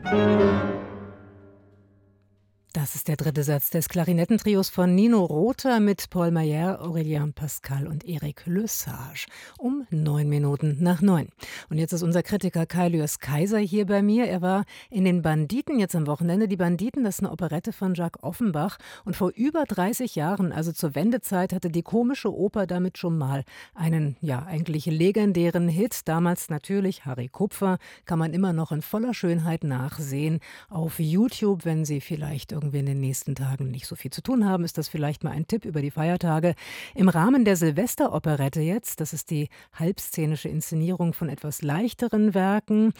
Música Das ist der dritte Satz des Klarinettentrios von Nino Rother mit Paul Mayer, Aurélien Pascal und Eric Le Sage. Um neun Minuten nach neun. Und jetzt ist unser Kritiker Kai Lüers Kaiser hier bei mir. Er war in den Banditen jetzt am Wochenende. Die Banditen, das ist eine Operette von Jacques Offenbach. Und vor über 30 Jahren, also zur Wendezeit, hatte die komische Oper damit schon mal einen, ja, eigentlich legendären Hit. Damals natürlich Harry Kupfer. Kann man immer noch in voller Schönheit nachsehen. Auf YouTube, wenn Sie vielleicht irgendwie in den nächsten Tagen nicht so viel zu tun haben, ist das vielleicht mal ein Tipp über die Feiertage. Im Rahmen der Silvesteroperette jetzt, das ist die halbszenische Inszenierung von etwas leichteren Werken,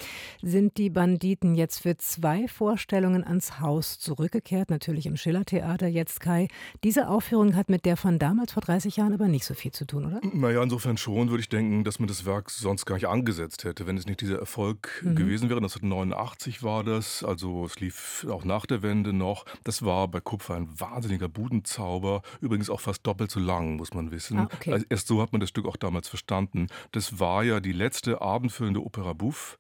sind die Banditen jetzt für zwei Vorstellungen ans Haus zurückgekehrt, natürlich im Schillertheater jetzt, Kai. Diese Aufführung hat mit der von damals vor 30 Jahren aber nicht so viel zu tun, oder? Naja, insofern schon würde ich denken, dass man das Werk sonst gar nicht angesetzt hätte, wenn es nicht dieser Erfolg mhm. gewesen wäre. 1989 war das, also es lief auch nach der Wende noch. Das war bei Kupfer ein wahnsinniger Budenzauber, übrigens auch fast doppelt so lang, muss man wissen. Ah, okay. also erst so hat man das Stück auch damals verstanden. Das war ja die letzte abendfüllende Opera Bouffe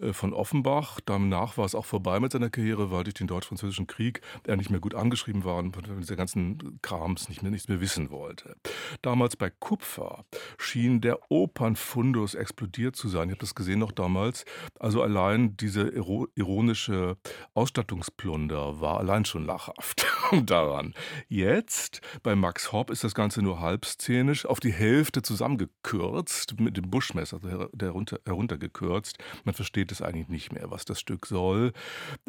äh, von Offenbach. Danach war es auch vorbei mit seiner Karriere, weil durch den Deutsch-Französischen Krieg er nicht mehr gut angeschrieben war und von dieser ganzen Krams nicht mehr, nichts mehr wissen wollte. Damals bei Kupfer schien der Opernfundus explodiert zu sein. Ich habe das gesehen noch damals. Also allein diese ironische Ausstattungsplunder war allein schon lachhaft daran. Jetzt bei Max Hopp ist das Ganze nur halbszenisch, auf die Hälfte zusammengekürzt, mit dem Buschmesser herunter, heruntergekürzt. Man versteht es eigentlich nicht mehr, was das Stück soll.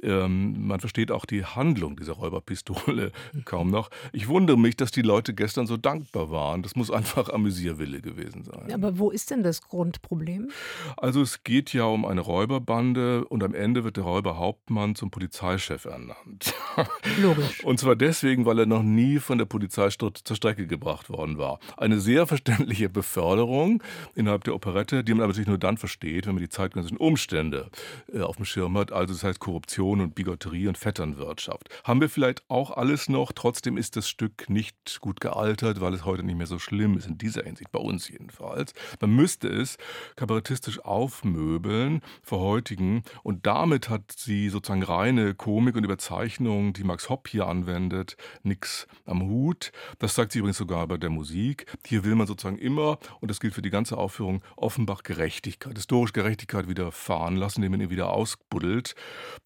Ähm, man versteht auch die Handlung dieser Räuberpistole kaum noch. Ich wundere mich, dass die Leute gestern so dankbar waren. Das muss einfach Amüsierwille gewesen sein. Aber wo ist denn das Grundproblem? Also es geht ja um eine Räuberbande und am Ende wird der Räuberhauptmann zum Polizeichef ernannt. Logisch. Und zwar deswegen, weil er noch nie von der Polizei zur Strecke gebracht worden war. Eine sehr verständliche Beförderung innerhalb der Operette, die man aber natürlich nur dann versteht, wenn man die zeitgenössischen Umstände äh, auf dem Schirm hat. Also das heißt Korruption und Bigotterie und Vetternwirtschaft. Haben wir vielleicht auch alles noch. Trotzdem ist das Stück nicht gut gealtert, weil es heute nicht mehr so schlimm ist, in dieser Hinsicht, bei uns jedenfalls. Man müsste es kabarettistisch aufmöbeln, verheutigen. Und damit hat sie sozusagen reine Komik und Überzeichnung, die Max Hopp hier anwendet, nichts am Hut. Das sagt sie übrigens sogar bei der Musik. Hier will man sozusagen immer, und das gilt für die ganze Aufführung, Offenbach Gerechtigkeit, historisch Gerechtigkeit wieder fahren lassen, indem man ihn wieder ausbuddelt.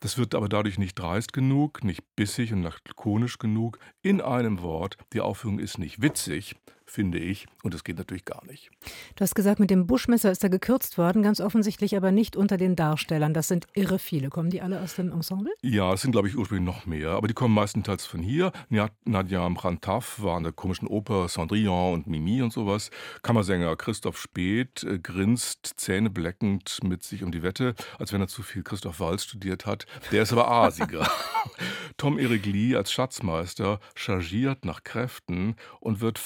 Das wird aber dadurch nicht dreist genug, nicht bissig und lakonisch genug. In einem Wort, die Aufführung ist nicht witzig, finde ich. Und das geht natürlich gar nicht. Du hast gesagt, mit dem Buschmesser ist er gekürzt worden, ganz offensichtlich aber nicht unter den Darstellern. Das sind irre viele. Kommen die alle aus dem Ensemble? Ja, es sind, glaube ich, ursprünglich noch mehr. Aber die kommen meistenteils von hier. Nadja Mrantaf war in der komischen Oper Cendrillon und Mimi und sowas. Kammersänger Christoph Speth äh, grinst zähnebleckend mit sich um die Wette, als wenn er zu viel Christoph Walz studiert hat. Der ist aber Asiger. Tom Erik Lee als Schatzmeister chargiert nach Kräften und wird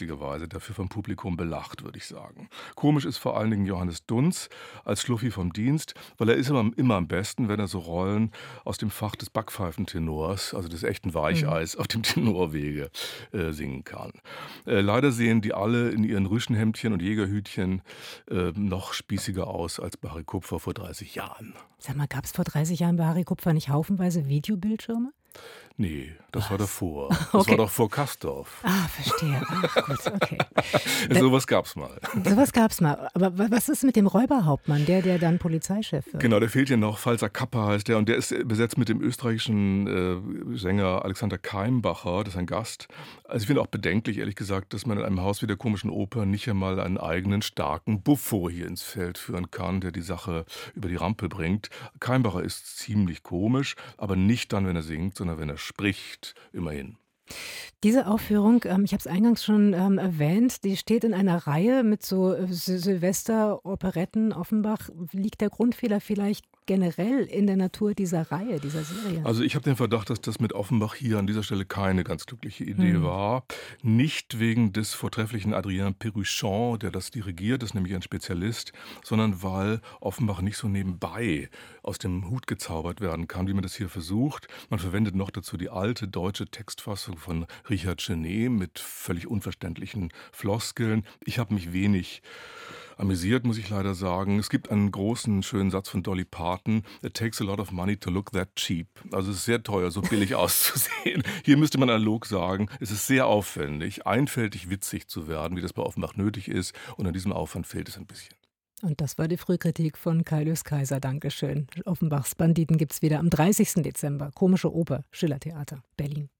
fahrlässigerweise dafür vom Publikum belacht, würde ich sagen. Komisch ist vor allen Dingen Johannes Dunz als Schluffi vom Dienst, weil er ist immer, immer am besten, wenn er so Rollen aus dem Fach des Backpfeifentenors, also des echten Weicheis, mhm. auf dem Tenorwege äh, singen kann. Äh, leider sehen die alle in ihren Rüschenhemdchen und Jägerhütchen äh, noch spießiger aus als Barry Kupfer vor 30 Jahren. Sag mal, gab es vor 30 Jahren bei Harry Kupfer nicht haufenweise Videobildschirme? Nee, das Was? war davor. Das okay. war doch vor Kastorf. Ah, verstehe. Ach, gut, okay. sowas gab's mal. Sowas gab's mal. Aber was ist mit dem Räuberhauptmann, der, der dann Polizeichef wird? Genau, der fehlt ja noch. Falser Kappa heißt der. Und der ist besetzt mit dem österreichischen äh, Sänger Alexander Keimbacher. Das ist ein Gast. Also ich finde auch bedenklich, ehrlich gesagt, dass man in einem Haus wie der komischen Oper nicht einmal einen eigenen starken Buffo hier ins Feld führen kann, der die Sache über die Rampe bringt. Keimbacher ist ziemlich komisch, aber nicht dann, wenn er singt, sondern wenn er spricht, immerhin. Diese Aufführung, ähm, ich habe es eingangs schon ähm, erwähnt, die steht in einer Reihe mit so äh, Silvester-Operetten. Offenbach liegt der Grundfehler vielleicht generell in der Natur dieser Reihe, dieser Serie? Also ich habe den Verdacht, dass das mit Offenbach hier an dieser Stelle keine ganz glückliche Idee hm. war. Nicht wegen des vortrefflichen Adrien Peruchon, der das dirigiert, ist nämlich ein Spezialist, sondern weil Offenbach nicht so nebenbei aus dem Hut gezaubert werden kann, wie man das hier versucht. Man verwendet noch dazu die alte deutsche Textfassung von Richard Chenet mit völlig unverständlichen Floskeln. Ich habe mich wenig amüsiert, muss ich leider sagen. Es gibt einen großen, schönen Satz von Dolly Parton: It takes a lot of money to look that cheap. Also es ist sehr teuer, so billig auszusehen. Hier müsste man analog sagen, es ist sehr aufwendig, einfältig witzig zu werden, wie das bei Offenbach nötig ist. Und an diesem Aufwand fehlt es ein bisschen. Und das war die Frühkritik von Kaius Kaiser. Dankeschön. Offenbachs Banditen gibt es wieder am 30. Dezember. Komische Oper, Schillertheater, Berlin.